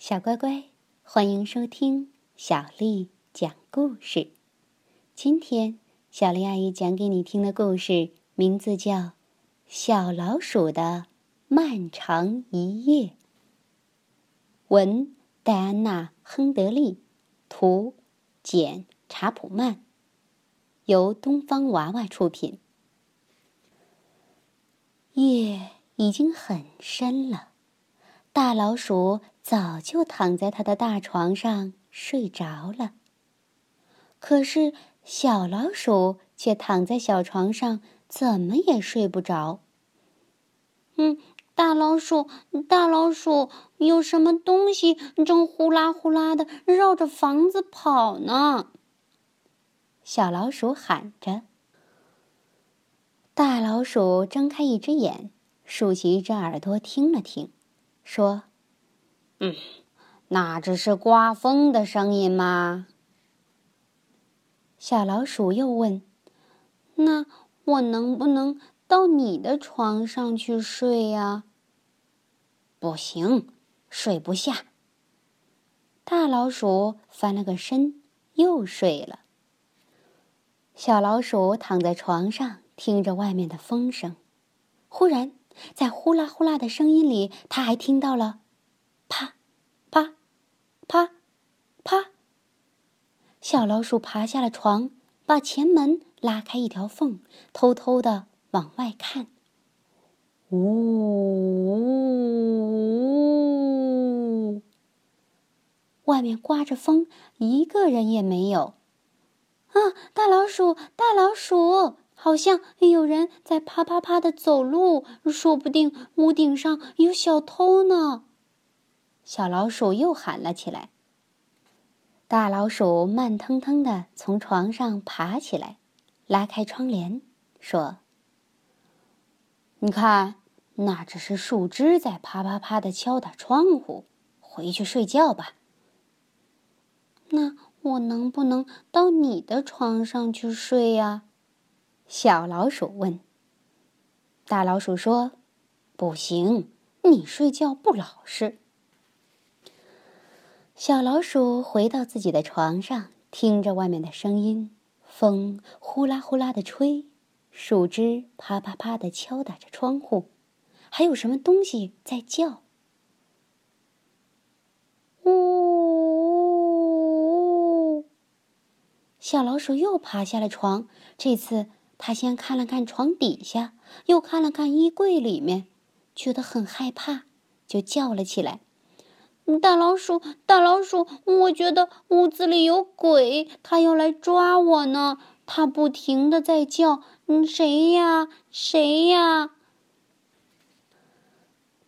小乖乖，欢迎收听小丽讲故事。今天，小丽阿姨讲给你听的故事名字叫《小老鼠的漫长一夜》。文：戴安娜·亨德利，图：简·查普曼，由东方娃娃出品。夜已经很深了。大老鼠早就躺在他的大床上睡着了，可是小老鼠却躺在小床上，怎么也睡不着。嗯，大老鼠，大老鼠，有什么东西正呼啦呼啦的绕着房子跑呢？小老鼠喊着。大老鼠睁开一只眼，竖起一只耳朵听了听。说：“嗯，那只是刮风的声音吗？”小老鼠又问：“那我能不能到你的床上去睡呀？”“不行，睡不下。”大老鼠翻了个身，又睡了。小老鼠躺在床上，听着外面的风声，忽然。在呼啦呼啦的声音里，他还听到了“，啪，啪”。小老鼠爬下了床，把前门拉开一条缝，偷偷的往外看。呜！外面刮着风，一个人也没有。啊，大老鼠，大老鼠！好像有人在啪啪啪的走路，说不定屋顶上有小偷呢。小老鼠又喊了起来。大老鼠慢腾腾的从床上爬起来，拉开窗帘，说：“你看，那只是树枝在啪啪啪的敲打窗户。回去睡觉吧。”那我能不能到你的床上去睡呀？小老鼠问：“大老鼠说，不行，你睡觉不老实。”小老鼠回到自己的床上，听着外面的声音，风呼啦呼啦的吹，树枝啪啪啪的敲打着窗户，还有什么东西在叫？呜！小老鼠又爬下了床，这次。它先看了看床底下，又看了看衣柜里面，觉得很害怕，就叫了起来：“大老鼠，大老鼠！我觉得屋子里有鬼，他要来抓我呢！他不停的在叫，谁呀？谁呀？”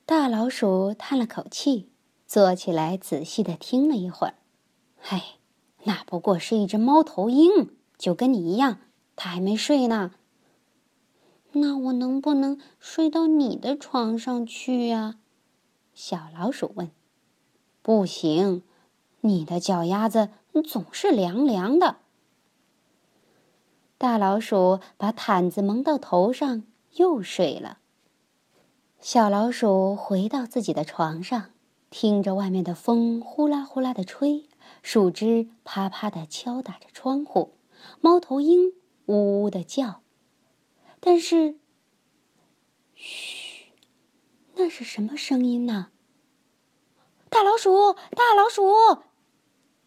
大老鼠叹了口气，坐起来仔细的听了一会儿，“唉，那不过是一只猫头鹰，就跟你一样。”他还没睡呢。那我能不能睡到你的床上去呀？小老鼠问。不行，你的脚丫子总是凉凉的。大老鼠把毯子蒙到头上，又睡了。小老鼠回到自己的床上，听着外面的风呼啦呼啦的吹，树枝啪啪的敲打着窗户，猫头鹰。呜呜的叫，但是，嘘，那是什么声音呢？大老鼠，大老鼠！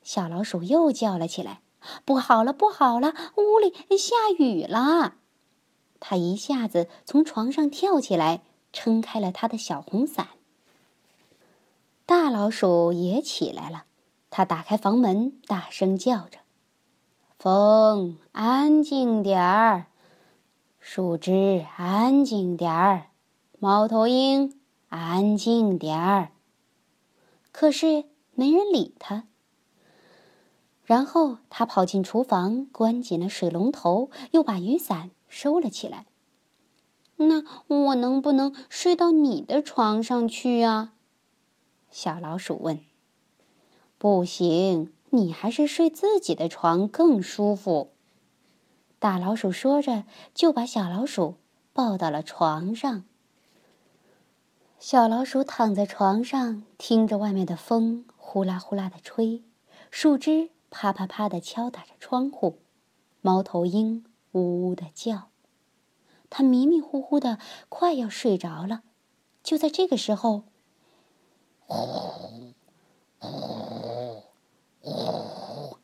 小老鼠又叫了起来。不好了，不好了，屋里下雨了！它一下子从床上跳起来，撑开了它的小红伞。大老鼠也起来了，它打开房门，大声叫着。风，安静点儿；树枝，安静点儿；猫头鹰，安静点儿。可是没人理他。然后他跑进厨房，关紧了水龙头，又把雨伞收了起来。那我能不能睡到你的床上去呀？小老鼠问。不行。你还是睡自己的床更舒服。”大老鼠说着，就把小老鼠抱到了床上。小老鼠躺在床上，听着外面的风呼啦呼啦的吹，树枝啪啪啪的敲打着窗户，猫头鹰呜呜的叫。他迷迷糊糊的，快要睡着了。就在这个时候，呼呼呼！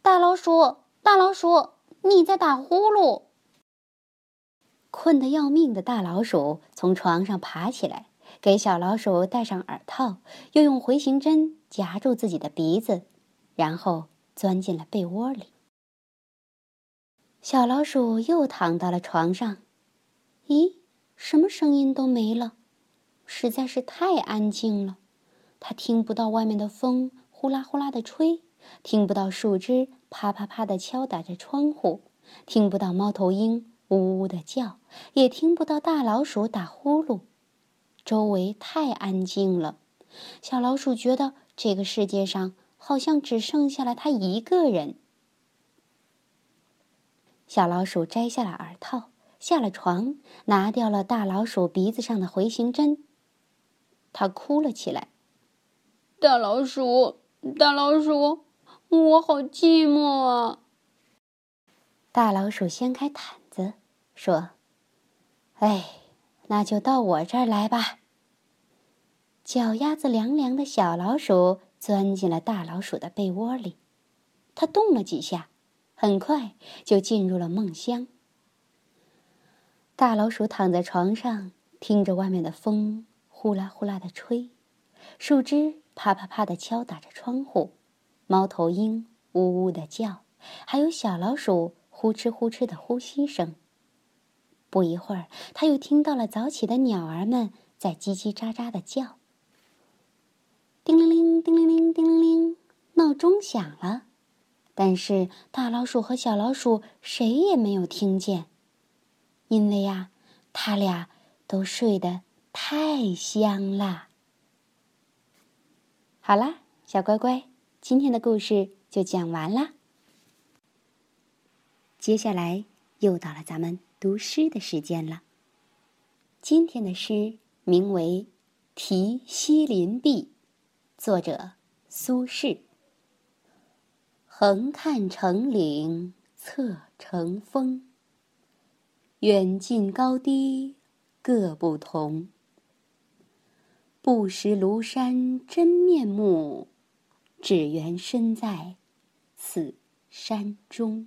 大老鼠，大老鼠，你在打呼噜！困得要命的大老鼠从床上爬起来，给小老鼠戴上耳套，又用回形针夹住自己的鼻子，然后钻进了被窝里。小老鼠又躺到了床上，咦，什么声音都没了，实在是太安静了。它听不到外面的风呼啦呼啦的吹，听不到树枝啪啪啪的敲打着窗户，听不到猫头鹰。呜呜的叫，也听不到大老鼠打呼噜，周围太安静了。小老鼠觉得这个世界上好像只剩下了它一个人。小老鼠摘下了耳套，下了床，拿掉了大老鼠鼻子上的回形针。它哭了起来：“大老鼠，大老鼠，我好寂寞啊！”大老鼠掀开毯。说：“哎，那就到我这儿来吧。”脚丫子凉凉的小老鼠钻进了大老鼠的被窝里，它动了几下，很快就进入了梦乡。大老鼠躺在床上，听着外面的风呼啦呼啦的吹，树枝啪啪啪的敲打着窗户，猫头鹰呜呜的叫，还有小老鼠呼哧呼哧的呼吸声。不一会儿，他又听到了早起的鸟儿们在叽叽喳喳的叫。叮铃铃，叮铃铃，叮铃铃，闹钟响了，但是大老鼠和小老鼠谁也没有听见，因为呀，他俩都睡得太香了。好啦，小乖乖，今天的故事就讲完啦。接下来又到了咱们。读诗的时间了。今天的诗名为《题西林壁》，作者苏轼。横看成岭侧成峰，远近高低各不同。不识庐山真面目，只缘身在此山中。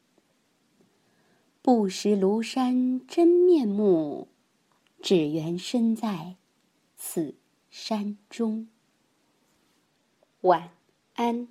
不识庐山真面目，只缘身在此山中。晚安。